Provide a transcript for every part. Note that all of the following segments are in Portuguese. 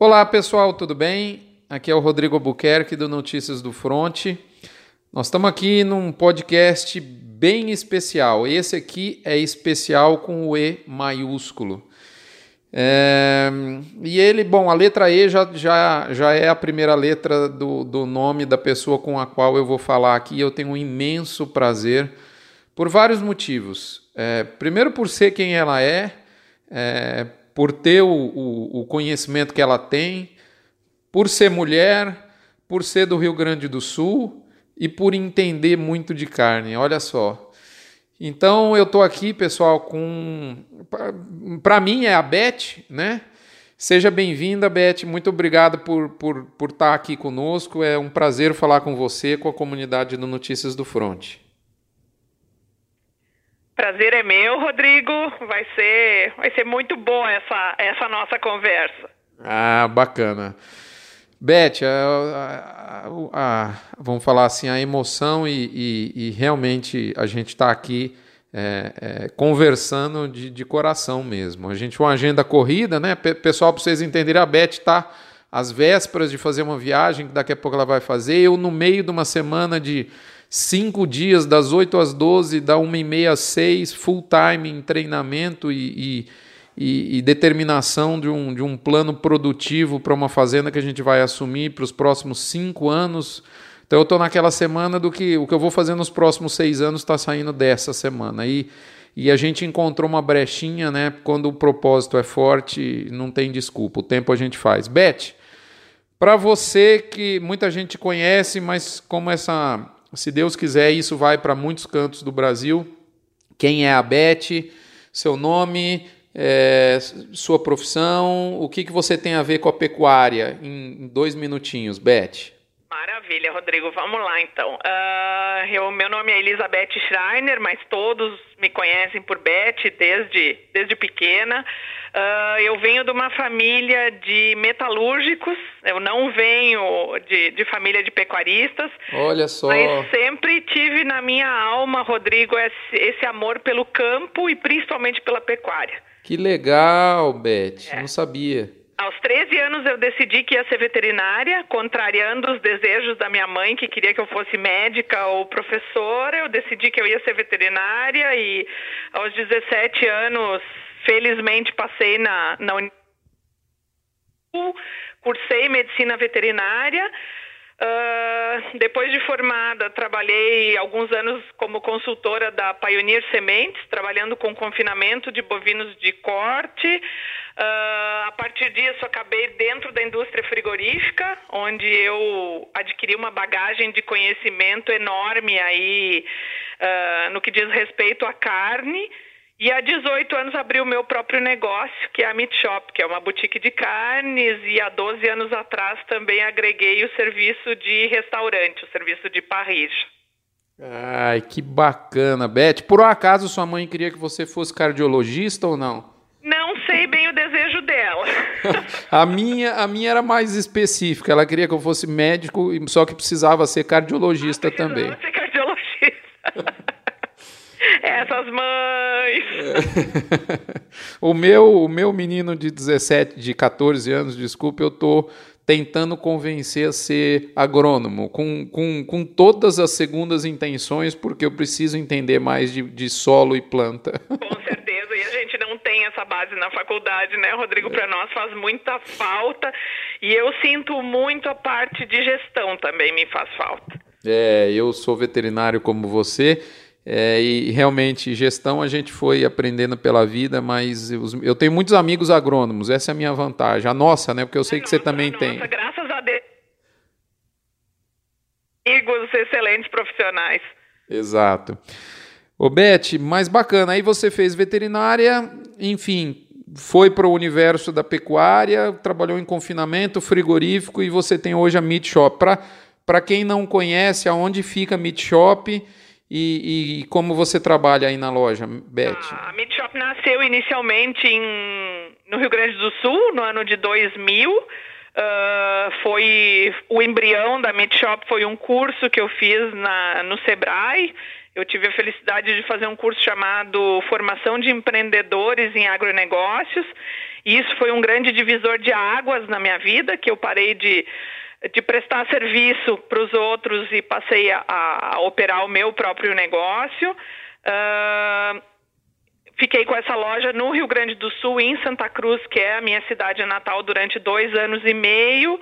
Olá pessoal, tudo bem? Aqui é o Rodrigo Albuquerque do Notícias do Fronte. Nós estamos aqui num podcast bem especial. Esse aqui é especial com o E maiúsculo. É... E ele, bom, a letra E já, já, já é a primeira letra do, do nome da pessoa com a qual eu vou falar aqui. Eu tenho um imenso prazer por vários motivos. É, primeiro, por ser quem ela é, é por ter o, o, o conhecimento que ela tem, por ser mulher, por ser do Rio Grande do Sul e por entender muito de carne. Olha só. Então eu estou aqui, pessoal, com. Para mim é a Beth, né? Seja bem-vinda, Beth. Muito obrigado por, por, por estar tá aqui conosco. É um prazer falar com você, com a comunidade do Notícias do Fronte. Prazer é meu, Rodrigo. Vai ser, vai ser muito boa essa, essa nossa conversa. Ah, bacana. Beth, a, a, a, vamos falar assim, a emoção e, e, e realmente a gente está aqui é, é, conversando de, de, coração mesmo. A gente uma agenda corrida, né? Pessoal, para vocês entenderem, a Beth está às vésperas de fazer uma viagem que daqui a pouco ela vai fazer. Eu, no meio de uma semana de cinco dias, das 8 às 12, da 1 e meia às 6, full time em treinamento e, e, e, determinação de um, de um plano produtivo para uma fazenda que a gente vai assumir para os próximos cinco anos. Então eu estou naquela semana do que o que eu vou fazer nos próximos seis anos está saindo dessa semana. E, e a gente encontrou uma brechinha, né? Quando o propósito é forte, não tem desculpa. O tempo a gente faz. Beth, para você que muita gente conhece, mas como essa se Deus quiser, isso vai para muitos cantos do Brasil. Quem é a Beth? Seu nome, é, sua profissão, o que, que você tem a ver com a pecuária? Em dois minutinhos, Beth. Maravilha, Rodrigo. Vamos lá, então. Uh, eu, meu nome é Elizabeth Schreiner, mas todos me conhecem por Beth desde, desde pequena. Uh, eu venho de uma família de metalúrgicos, eu não venho de, de família de pecuaristas. Olha só. Mas sempre tive na minha alma, Rodrigo, esse, esse amor pelo campo e principalmente pela pecuária. Que legal, Beth. É. Não sabia. Aos 13 anos eu decidi que ia ser veterinária, contrariando os desejos da minha mãe, que queria que eu fosse médica ou professora. Eu decidi que eu ia ser veterinária e aos 17 anos felizmente passei na, na cursei medicina veterinária. Uh, depois de formada, trabalhei alguns anos como consultora da Pioneer Sementes, trabalhando com confinamento de bovinos de corte. Uh, a partir disso, acabei dentro da indústria frigorífica, onde eu adquiri uma bagagem de conhecimento enorme aí uh, no que diz respeito à carne. E há 18 anos abri o meu próprio negócio, que é a Meat Shop, que é uma boutique de carnes, e há 12 anos atrás também agreguei o serviço de restaurante, o serviço de parrilla. Ai, que bacana, Beth. Por um acaso sua mãe queria que você fosse cardiologista ou não? Não sei bem o desejo dela. a minha, a minha era mais específica. Ela queria que eu fosse médico, só que precisava ser cardiologista ah, também. Ser. Essas mães! O, meu, o meu menino de 17, de 14 anos, desculpa, eu tô tentando convencer a ser agrônomo, com, com, com todas as segundas intenções, porque eu preciso entender mais de, de solo e planta. Com certeza, e a gente não tem essa base na faculdade, né, Rodrigo? Para nós faz muita falta, e eu sinto muito a parte de gestão também me faz falta. É, eu sou veterinário como você, é, e realmente, gestão a gente foi aprendendo pela vida, mas eu, eu, tenho muitos amigos agrônomos, essa é a minha vantagem. A nossa, né? Porque eu sei que você também nossa, tem. Graças a Deus. Amigos excelentes profissionais. Exato. Ô, Beth, mais bacana. Aí você fez veterinária, enfim, foi para o universo da pecuária, trabalhou em confinamento, frigorífico e você tem hoje a Meat Shop. Para quem não conhece, aonde fica a Meat Shop? E, e, como você trabalha aí na loja, Beth? A Meat Shop nasceu inicialmente em, no Rio Grande do Sul, no ano de 2000. Uh, ah, foi o embrião da Meat Shop foi um curso que eu fiz na, no Sebrae. Eu tive a felicidade de fazer um curso chamado Formação de Empreendedores em Agronegócios. isso foi um grande divisor de águas na minha vida, que eu parei de, de prestar serviço para os outros e passei a, a, operar o meu próprio negócio. Uh, fiquei com essa loja no Rio Grande do Sul, em Santa Cruz, que é a minha cidade natal, durante dois anos e meio.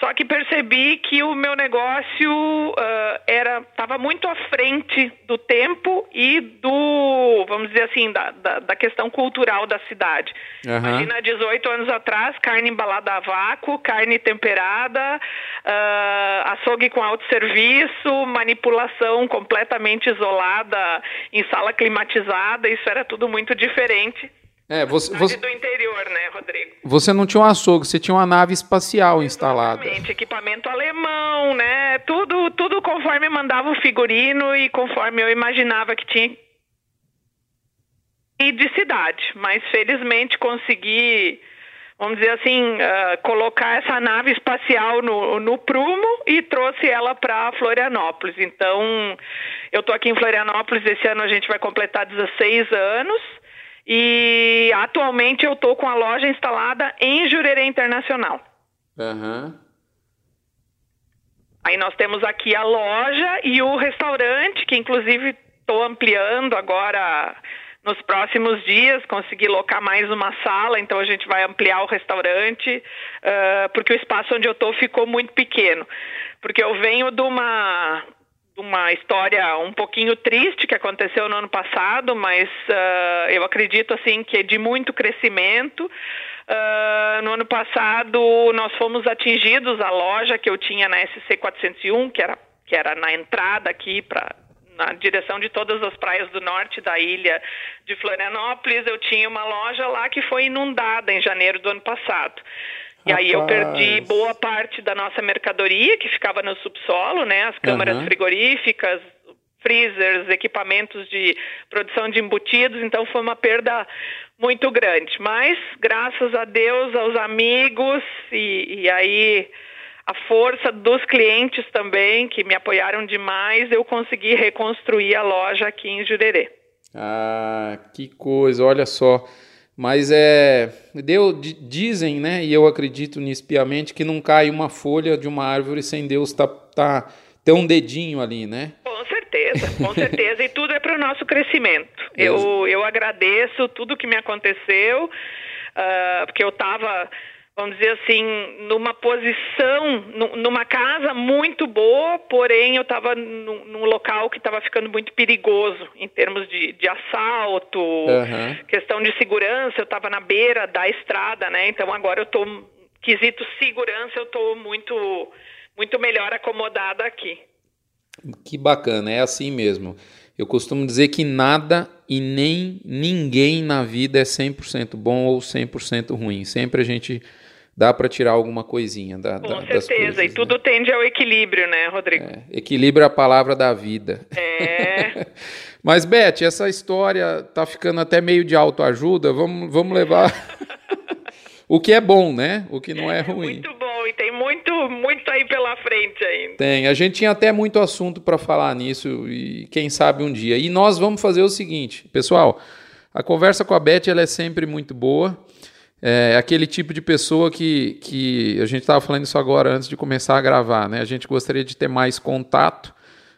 Só que percebi que o meu negócio uh, era estava muito à frente do tempo e do, vamos dizer assim, da, da, da questão cultural da cidade. Uhum. Imagina 18 anos atrás, carne embalada a vácuo, carne temperada, uh, açougue com autosserviço, manipulação completamente isolada em sala climatizada, isso era tudo muito diferente. É, você, você, do interior, né, Rodrigo? Você não tinha um açougue, você tinha uma nave espacial instalada. Exatamente, equipamento alemão, né? Tudo, tudo conforme mandava o figurino e conforme eu imaginava que tinha e de cidade, mas felizmente consegui, vamos dizer assim, uh, colocar essa nave espacial no, no prumo e trouxe ela para Florianópolis. Então, eu estou aqui em Florianópolis, esse ano a gente vai completar 16 anos. E atualmente eu estou com a loja instalada em Jurerê Internacional. Uhum. Aí nós temos aqui a loja e o restaurante, que inclusive estou ampliando agora nos próximos dias, consegui locar mais uma sala, então a gente vai ampliar o restaurante, uh, porque o espaço onde eu estou ficou muito pequeno. Porque eu venho de uma uma história um pouquinho triste que aconteceu no ano passado, mas uh, eu acredito assim que é de muito crescimento. Uh, no ano passado nós fomos atingidos a loja que eu tinha na SC 401, que era que era na entrada aqui para na direção de todas as praias do norte da ilha de Florianópolis, eu tinha uma loja lá que foi inundada em janeiro do ano passado. E aí eu perdi boa parte da nossa mercadoria que ficava no subsolo, né? As câmaras uhum. frigoríficas, freezers, equipamentos de produção de embutidos, então foi uma perda muito grande. Mas, graças a Deus, aos amigos e, e aí a força dos clientes também, que me apoiaram demais, eu consegui reconstruir a loja aqui em Jurerê. Ah, que coisa, olha só. Mas é, Deus, dizem, né, e eu acredito nisso piamente, que não cai uma folha de uma árvore sem Deus tá, tá ter um dedinho ali, né? Com certeza, com certeza, e tudo é para o nosso crescimento. Eu, eu agradeço tudo que me aconteceu, uh, porque eu estava vamos dizer assim, numa posição, numa casa muito boa, porém eu estava num, num, local que estava ficando muito perigoso em termos de, de assalto, uhum. questão de segurança. Eu estava na beira da estrada, né? Então agora eu estou, quesito segurança, eu estou muito, muito melhor acomodada aqui. Que bacana, é assim mesmo. Eu costumo dizer que nada e nem ninguém na vida é 100% bom ou 100% ruim. Sempre a gente dá para tirar alguma coisinha da, Com da, certeza, coisas, e tudo né? tende ao equilíbrio, né, Rodrigo? É, equilíbrio é a palavra da vida. É. Mas, Beth, essa história tá ficando até meio de autoajuda, vamos, vamos levar... o que é bom, né? O que não é, é ruim. Muito bom, e tem muito, muito aí pela frente ainda. Tem, a gente tinha até muito assunto para falar nisso, e quem sabe um dia. E nós vamos fazer o seguinte, pessoal, a conversa com a Beth ela é sempre muito boa, é aquele tipo de pessoa que, que a gente estava falando isso agora antes de começar a gravar, né? A gente gostaria de ter mais contato,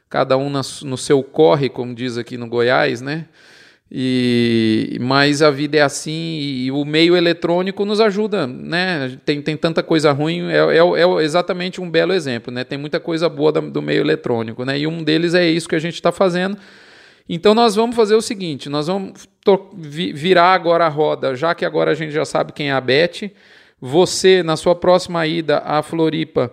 cada um no seu corre, como diz aqui no Goiás, né? E, mas a vida é assim e o meio eletrônico nos ajuda, né? Tem, tem tanta coisa ruim, é, é, é exatamente um belo exemplo, né? Tem muita coisa boa do meio eletrônico, né? E um deles é isso que a gente está fazendo então nós vamos fazer o seguinte, nós vamos virar agora a roda, já que agora a gente já sabe quem é a Beth. Você, na sua próxima ida à Floripa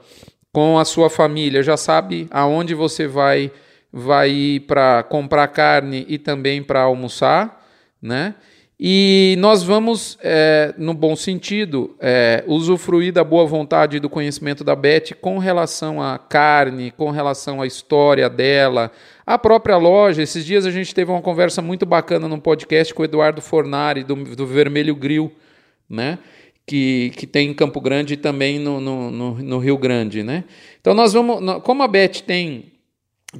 com a sua família, já sabe aonde você vai, vai ir para comprar carne e também para almoçar, né? E nós vamos, é, no bom sentido, é, usufruir da boa vontade e do conhecimento da Beth com relação à carne, com relação à história dela, a própria loja. Esses dias a gente teve uma conversa muito bacana no podcast com o Eduardo Fornari, do, do Vermelho Grill, né? Que, que tem em Campo Grande e também no, no, no, no Rio Grande. Né? Então nós vamos. Como a Beth tem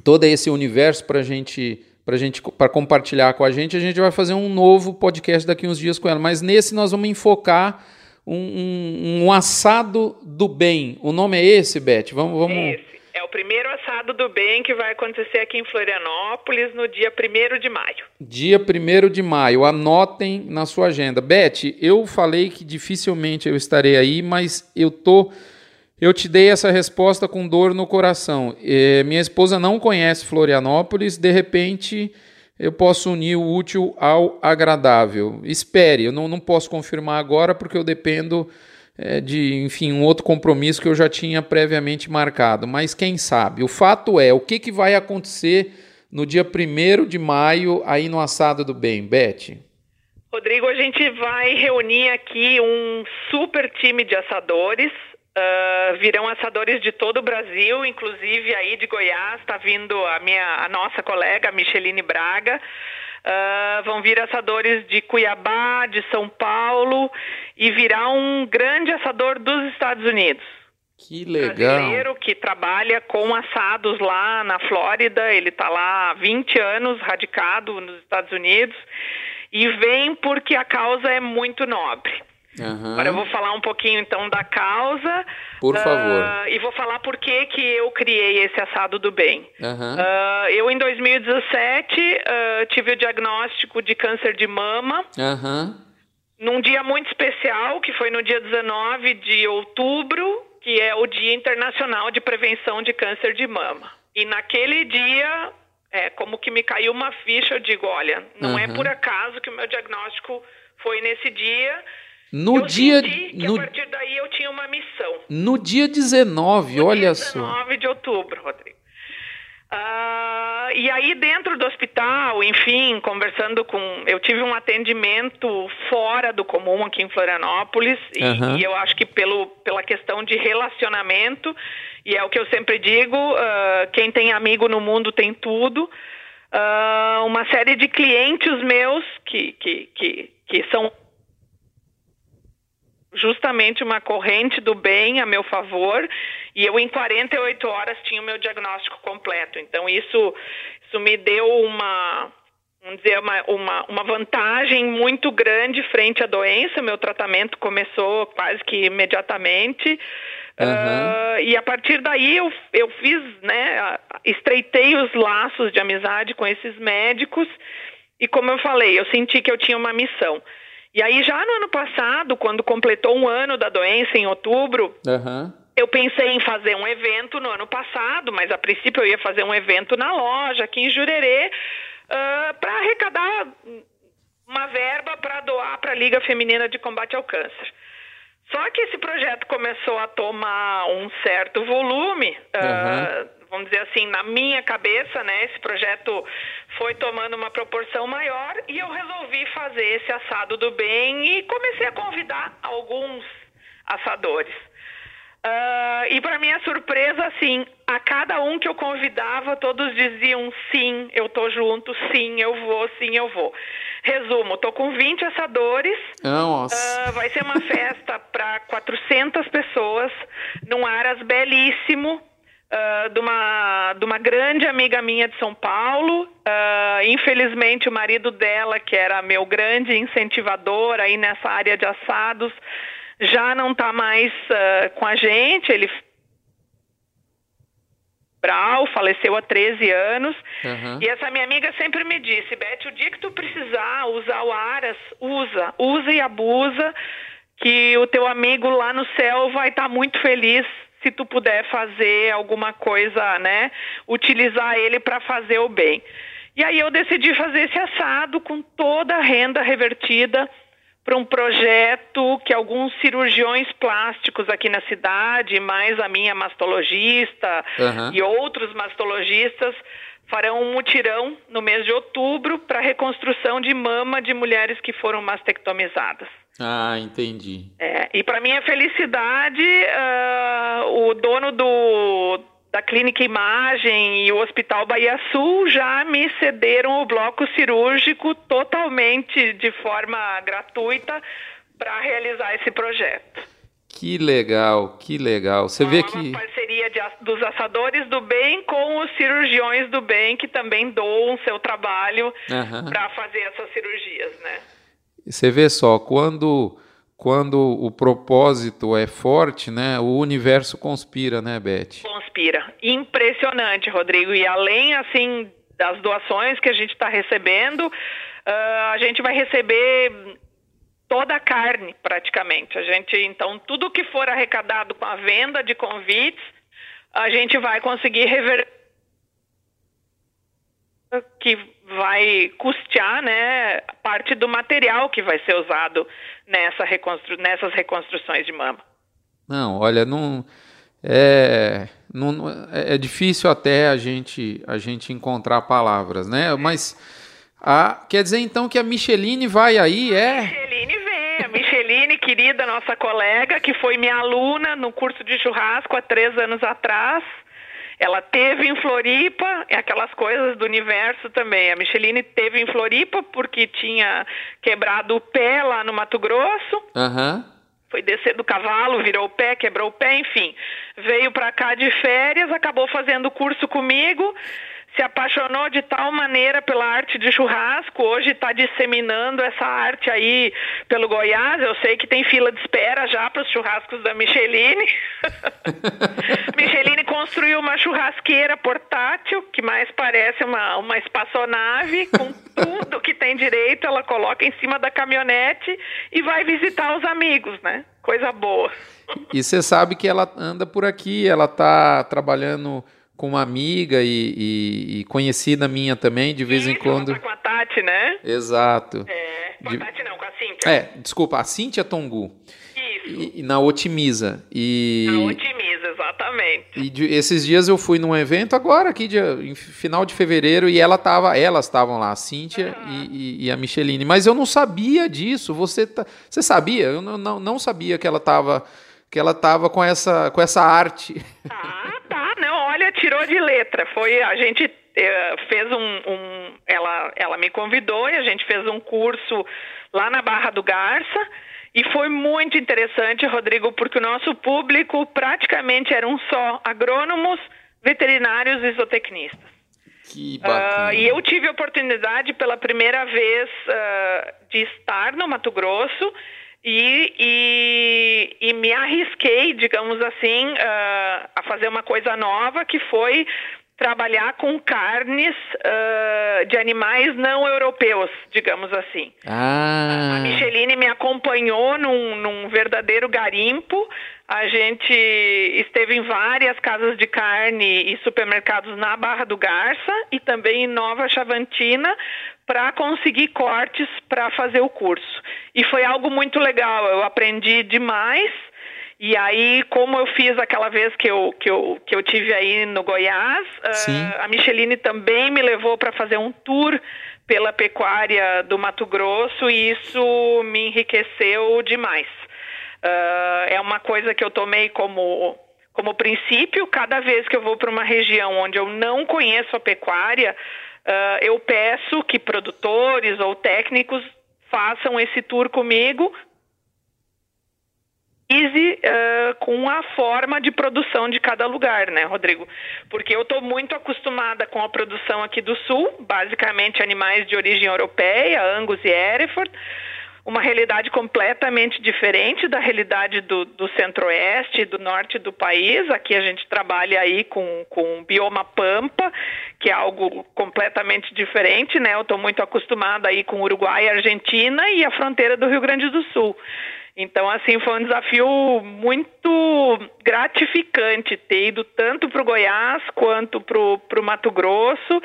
todo esse universo para gente para gente para compartilhar com a gente. A gente vai fazer um novo podcast daqui uns dias com ela, mas nesse nós vamos enfocar um, um, um assado do bem. O nome é esse, Beth? Vamos, vamos. É o primeiro assado do bem que vai acontecer aqui em Florianópolis no dia 1 de maio. Dia 1 de maio. Anotem na sua agenda. Beth, eu falei que dificilmente eu estarei aí, mas eu tô eu te dei essa resposta com dor no coração. É, minha esposa não conhece Florianópolis, de repente eu posso unir o útil ao agradável. Espere, eu não, não posso confirmar agora porque eu dependo é, de, enfim, um outro compromisso que eu já tinha previamente marcado. Mas quem sabe? O fato é, o que, que vai acontecer no dia 1 de maio aí no Assado do Bem, Beth? Rodrigo, a gente vai reunir aqui um super time de assadores Uh, virão assadores de todo o Brasil, inclusive aí de Goiás está vindo a minha, a nossa colega Micheline Braga. Uh, vão vir assadores de Cuiabá, de São Paulo e virá um grande assador dos Estados Unidos. Que legal. Brasileiro que trabalha com assados lá na Flórida, ele está lá há 20 anos radicado nos Estados Unidos e vem porque a causa é muito nobre. Uhum. Agora eu vou falar um pouquinho então da causa. Por favor. Uh, e vou falar por que, que eu criei esse assado do bem. Uhum. Uh, eu, em 2017, uh, tive o diagnóstico de câncer de mama. Uhum. Num dia muito especial, que foi no dia 19 de outubro, que é o Dia Internacional de Prevenção de Câncer de Mama. E naquele dia, é como que me caiu uma ficha, eu digo, olha, não é por acaso que o meu diagnóstico foi nesse dia no eu dia. No, a partir daí eu tinha uma missão. No dia 19, no olha dia 19 só. 19 de outubro, Rodrigo. Uh, e aí dentro do hospital, enfim, conversando com, eu tive um atendimento fora do comum aqui em Florianópolis uhum. e, e, eu acho que pelo, pela questão de relacionamento e é o que eu sempre digo, uh, quem tem amigo no mundo tem tudo. Uh, uma série de clientes meus que, que, que, que são justamente uma corrente do bem a meu favor e eu em 48 horas tinha o meu diagnóstico completo. Então isso isso me deu uma vamos dizer uma, uma, uma vantagem muito grande frente à doença. Meu tratamento começou quase que imediatamente. Uhum. Uh, e a partir daí eu, eu fiz, né, estreitei os laços de amizade com esses médicos e como eu falei, eu senti que eu tinha uma missão. E aí, já no ano passado, quando completou um ano da doença, em outubro, uhum. eu pensei em fazer um evento no ano passado, mas a princípio eu ia fazer um evento na loja, aqui em Jurerê, uh, para arrecadar uma verba para doar para a Liga Feminina de Combate ao Câncer. Só que esse projeto começou a tomar um certo volume. Uhum. Uh, vamos dizer assim, na minha cabeça, né, esse projeto foi tomando uma proporção maior e eu resolvi fazer esse assado do bem e comecei a convidar alguns assadores. Uh, e para minha surpresa, assim, a cada um que eu convidava, todos diziam sim, eu tô junto, sim, eu vou, sim, eu vou. Resumo, tô com 20 assadores. Nossa. Uh, vai ser uma festa para 400 pessoas, num aras belíssimo, Uh, de, uma, de uma grande amiga minha de São Paulo. Uh, infelizmente, o marido dela, que era meu grande incentivador aí nessa área de assados, já não está mais uh, com a gente. Ele Brau, faleceu há 13 anos. Uhum. E essa minha amiga sempre me disse, Beth, o dia que tu precisar usar o Aras, usa, usa e abusa, que o teu amigo lá no céu vai estar tá muito feliz se tu puder fazer alguma coisa, né, utilizar ele para fazer o bem. E aí eu decidi fazer esse assado com toda a renda revertida para um projeto que alguns cirurgiões plásticos aqui na cidade, mais a minha mastologista uhum. e outros mastologistas farão um mutirão no mês de outubro para reconstrução de mama de mulheres que foram mastectomizadas. Ah, entendi. É, e para minha felicidade, uh, o dono do, da Clínica Imagem e o Hospital Bahia Sul já me cederam o bloco cirúrgico totalmente de forma gratuita para realizar esse projeto. Que legal, que legal. Você uma vê que parceria parceria de, dos assadores do bem com os cirurgiões do bem que também doam seu trabalho uhum. para fazer essas cirurgias, né? Você vê só, quando quando o propósito é forte, né, o universo conspira, né, Beth? Conspira. Impressionante, Rodrigo. E além, assim, das doações que a gente está recebendo, uh, a gente vai receber toda a carne, praticamente. A gente, então, tudo que for arrecadado com a venda de convites, a gente vai conseguir reverter que vai custear né, parte do material que vai ser usado nessa reconstru nessas reconstruções de mama. Não, olha, não é, não é, é difícil até a gente a gente encontrar palavras, né? Mas a, quer dizer então que a Micheline vai aí, é? Micheline vem, a Micheline, querida nossa colega, que foi minha aluna no curso de churrasco há três anos atrás. Ela teve em Floripa, é aquelas coisas do universo também. A Micheline teve em Floripa porque tinha quebrado o pé lá no Mato Grosso. Uhum. Foi descer do cavalo, virou o pé, quebrou o pé, enfim. Veio para cá de férias, acabou fazendo curso comigo se apaixonou de tal maneira pela arte de churrasco, hoje está disseminando essa arte aí pelo Goiás. Eu sei que tem fila de espera já para os churrascos da Micheline. Micheline construiu uma churrasqueira portátil, que mais parece uma, uma espaçonave, com tudo que tem direito, ela coloca em cima da caminhonete e vai visitar os amigos, né? Coisa boa. E você sabe que ela anda por aqui, ela está trabalhando com uma amiga e, e, e, conhecida minha também, de vez Isso, em quando. Tá com a Tati, né? Exato. É, com a. Tati não, com a Cíntia. É, desculpa, a Cíntia Tongu. Isso. E, na Otimiza. E... Na Otimiza, exatamente. E de, esses dias eu fui num evento agora, aqui de, em final de fevereiro, e ela tava, elas estavam lá, a Cíntia uhum. e, e, a Micheline. Mas eu não sabia disso. Você, tá, você sabia? Eu não, não, não sabia que ela estava que ela tava com essa, com essa arte. Ah, olha, tirou de letra. Foi a gente uh, fez um, um, ela, ela me convidou e a gente fez um curso lá na Barra do Garça. E foi muito interessante, Rodrigo, porque o nosso público praticamente eram só agrônomos, veterinários e zootecnistas. Que bacana. Uh, e eu tive a oportunidade pela primeira vez uh, de estar no Mato Grosso e, e, e, me arrisquei, digamos assim, uh, a fazer uma coisa nova que foi trabalhar com carnes uh, de animais não europeus, digamos assim. Ah. A Micheline me acompanhou num, num, verdadeiro garimpo. A gente esteve em várias casas de carne e supermercados na Barra do Garça e também em Nova Chavantina para conseguir cortes para fazer o curso. E foi algo muito legal, eu aprendi demais. E aí, como eu fiz aquela vez que eu, que eu, que eu tive aí no Goiás, uh, a Micheline também me levou para fazer um tour pela pecuária do Mato Grosso e isso me enriqueceu demais. Uh, é uma coisa que eu tomei como, como princípio, cada vez que eu vou para uma região onde eu não conheço a pecuária, uh, eu peço que produtores ou técnicos façam esse tour comigo uh, com a forma de produção de cada lugar, né, Rodrigo? Porque eu estou muito acostumada com a produção aqui do Sul, basicamente animais de origem europeia, Angus e Hereford, uma realidade completamente diferente da realidade do, do centro-oeste e do norte do país. Aqui a gente trabalha aí com, com bioma pampa, que é algo completamente diferente, né? Eu estou muito acostumada aí com Uruguai Argentina e a fronteira do Rio Grande do Sul. Então, assim, foi um desafio muito gratificante ter ido tanto para o Goiás quanto para o Mato Grosso.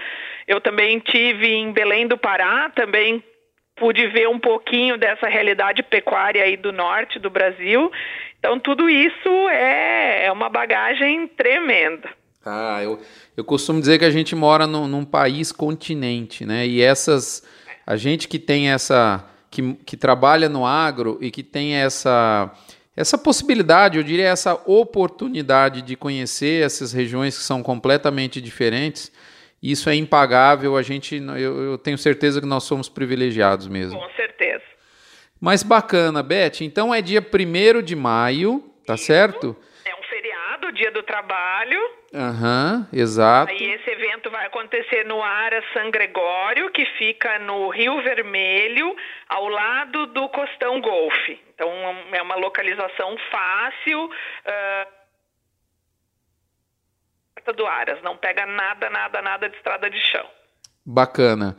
Eu também tive em Belém do Pará, também pude ver um pouquinho dessa realidade pecuária aí do norte do Brasil. Então, tudo isso é, é uma bagagem tremenda. Ah, eu, eu costumo dizer que a gente mora no, num país continente, né? E essas. A gente que tem essa. Que, que trabalha no agro e que tem essa. Essa possibilidade, eu diria, essa oportunidade de conhecer essas regiões que são completamente diferentes, isso é impagável. A gente, eu, eu, tenho certeza que nós somos privilegiados mesmo. Com certeza. Mas bacana, Beth. Então é dia 1 de maio, tá isso. certo? Dia do Trabalho. Aham, uhum, exato. Aí esse evento vai acontecer no Ara San Gregório, que fica no Rio Vermelho, ao lado do Costão Golfe. Então é uma localização fácil. Uh, do Aras, não pega nada, nada, nada de estrada de chão. Bacana.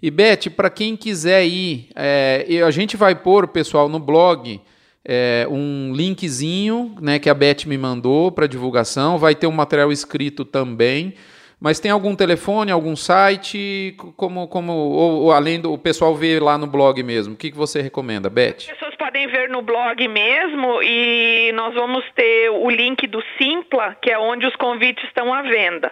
E Beth, para quem quiser ir, é, a gente vai pôr, pessoal, no blog é, um linkzinho né, que a Beth me mandou para divulgação. Vai ter um material escrito também. Mas tem algum telefone, algum site, como, como ou, ou além do o pessoal ver lá no blog mesmo? O que, que você recomenda, Beth? As pessoas podem ver no blog mesmo e nós vamos ter o link do Simpla, que é onde os convites estão à venda.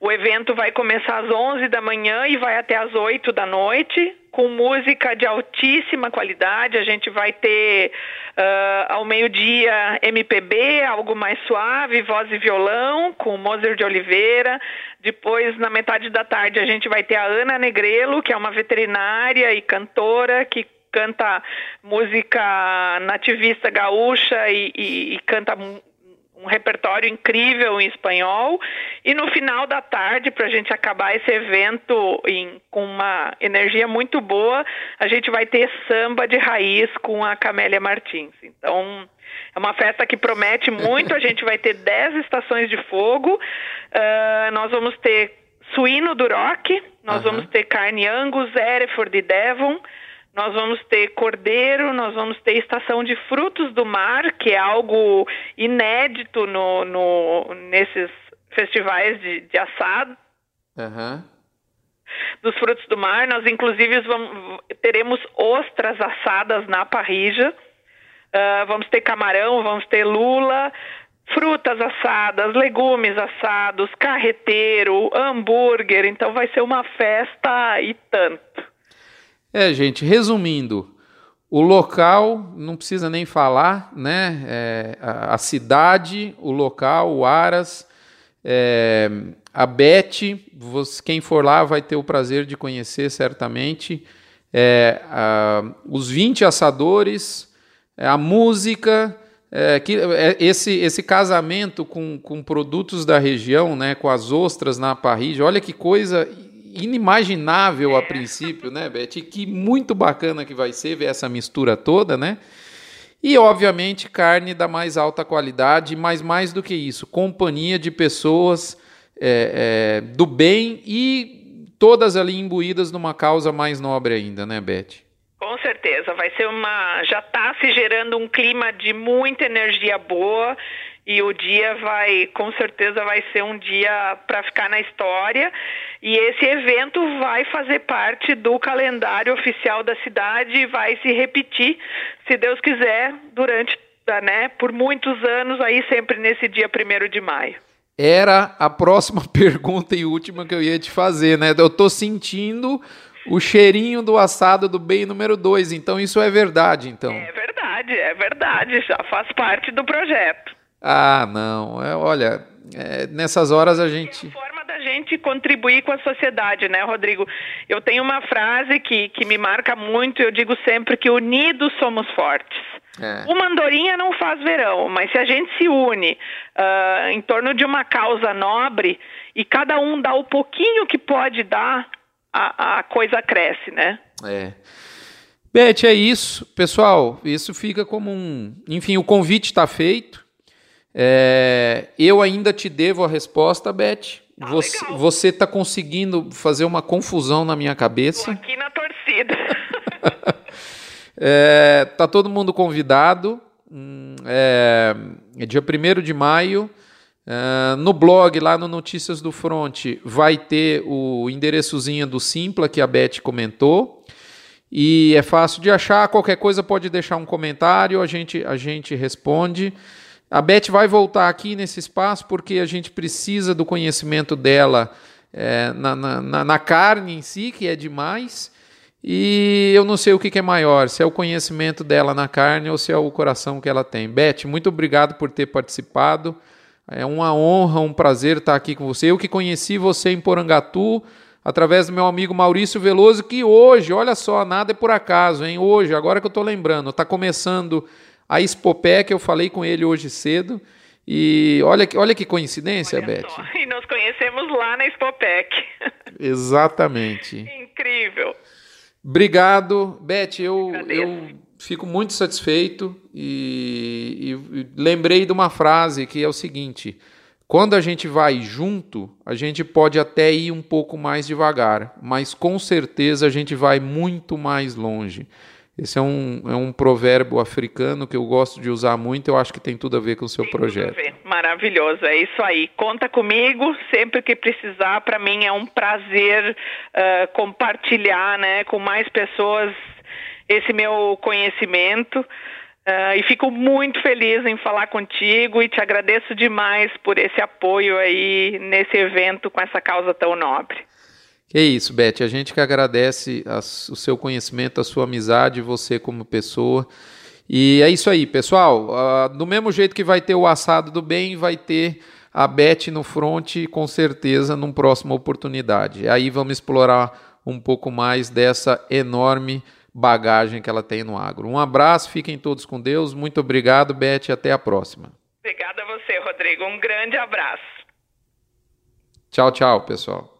O evento vai começar às 11 da manhã e vai até às 8 da noite, com música de altíssima qualidade. A gente vai ter uh, ao meio-dia MPB, algo mais suave, voz e violão, com Moser de Oliveira. Depois, na metade da tarde, a gente vai ter a Ana Negrelo, que é uma veterinária e cantora que canta música nativista gaúcha e, e, e canta um repertório incrível em espanhol. E no final da tarde, para a gente acabar esse evento em, com uma energia muito boa, a gente vai ter samba de raiz com a Camélia Martins. Então, é uma festa que promete muito. A gente vai ter 10 estações de fogo. Uh, nós vamos ter suíno do rock, nós uhum. vamos ter carne Angus, Hereford e Devon nós vamos ter cordeiro, nós vamos ter estação de frutos do mar, que é algo inédito no, no nesses festivais de, de assado. Uhum. Dos frutos do mar, nós inclusive vamos, teremos ostras assadas na parrija. Uh, vamos ter camarão, vamos ter lula, frutas assadas, legumes assados, carreteiro, hambúrguer. Então vai ser uma festa e tanto. É, gente, resumindo, o local não precisa nem falar, né? É, a, a, cidade, o local, o Aras, é, a você, quem for lá vai ter o prazer de conhecer certamente. É, a, os 20 assadores, é, a música, é, que, é, esse, esse casamento com, com produtos da região, né, com as ostras na parrilla, olha que coisa inimaginável a princípio, né, Beth? Que muito bacana que vai ser ver essa mistura toda, né? E, obviamente, carne da mais alta qualidade, mas mais do que isso, companhia de pessoas é, é, do bem e todas ali imbuídas numa causa mais nobre ainda, né, Beth? Com certeza, vai ser uma. Já está se gerando um clima de muita energia boa e o dia vai, com certeza, vai ser um dia para ficar na história. E esse evento vai fazer parte do calendário oficial da cidade e vai se repetir, se Deus quiser, durante, né, por muitos anos, aí sempre nesse dia 1 de maio. Era a próxima pergunta e última que eu ia te fazer, né? Eu tô sentindo o cheirinho do assado do bem número 2, então isso é verdade, então. É verdade, é verdade, já faz parte do projeto. Ah, não. É, olha, é, nessas horas a gente. É uma forma da gente contribuir com a sociedade, né, Rodrigo? Eu tenho uma frase que, que me marca muito, eu digo sempre que unidos somos fortes. É. Uma andorinha não faz verão, mas se a gente se une uh, em torno de uma causa nobre e cada um dá o pouquinho que pode dar, a, a coisa cresce, né? É. Beth, é isso. Pessoal, isso fica como um. Enfim, o convite está feito. É, eu ainda te devo a resposta, Beth. Ah, você está conseguindo fazer uma confusão na minha cabeça. Tô aqui na torcida. é, tá todo mundo convidado. Hum, é, é dia 1 de maio. É, no blog, lá no Notícias do Front, vai ter o endereçozinho do Simpla que a Beth comentou. E é fácil de achar. Qualquer coisa pode deixar um comentário, a gente, a gente responde. A Beth vai voltar aqui nesse espaço porque a gente precisa do conhecimento dela é, na, na, na, carne em si, que é demais. E eu não sei o que, que é maior, se é o conhecimento dela na carne ou se é o coração que ela tem. Beth, muito obrigado por ter participado. É uma honra, um prazer estar aqui com você. Eu que conheci você em Porangatu, através do meu amigo Maurício Veloso, que hoje, olha só, nada é por acaso, hein? Hoje, agora que eu estou lembrando, está começando a Expopé, que eu falei com ele hoje cedo, E olha, olha que coincidência, olha Beth. Só. E nos conhecemos lá na Expopec. Exatamente. Incrível. Obrigado, Beth. Eu, eu fico muito satisfeito e, e, lembrei de uma frase que é o seguinte: quando a gente vai junto, a gente pode até ir um pouco mais devagar, mas com certeza a gente vai muito mais longe. Esse é um, é um provérbio africano que eu gosto de usar muito, eu acho que tem tudo a ver com o seu tem projeto. Tudo a ver. Maravilhoso, é isso aí. Conta comigo sempre que precisar. Para mim é um prazer uh, compartilhar né, com mais pessoas esse meu conhecimento. Uh, e fico muito feliz em falar contigo e te agradeço demais por esse apoio aí nesse evento com essa causa tão nobre. Que isso, Beth. A gente que agradece a, o seu conhecimento, a sua amizade, você como pessoa. E é isso aí, pessoal. Uh, do mesmo jeito que vai ter o assado do bem, vai ter a Beth no front, com certeza, numa próxima oportunidade. Aí vamos explorar um pouco mais dessa enorme bagagem que ela tem no agro. Um abraço, fiquem todos com Deus. Muito obrigado, Beth, até a próxima. Obrigada a você, Rodrigo. Um grande abraço. Tchau, tchau, pessoal.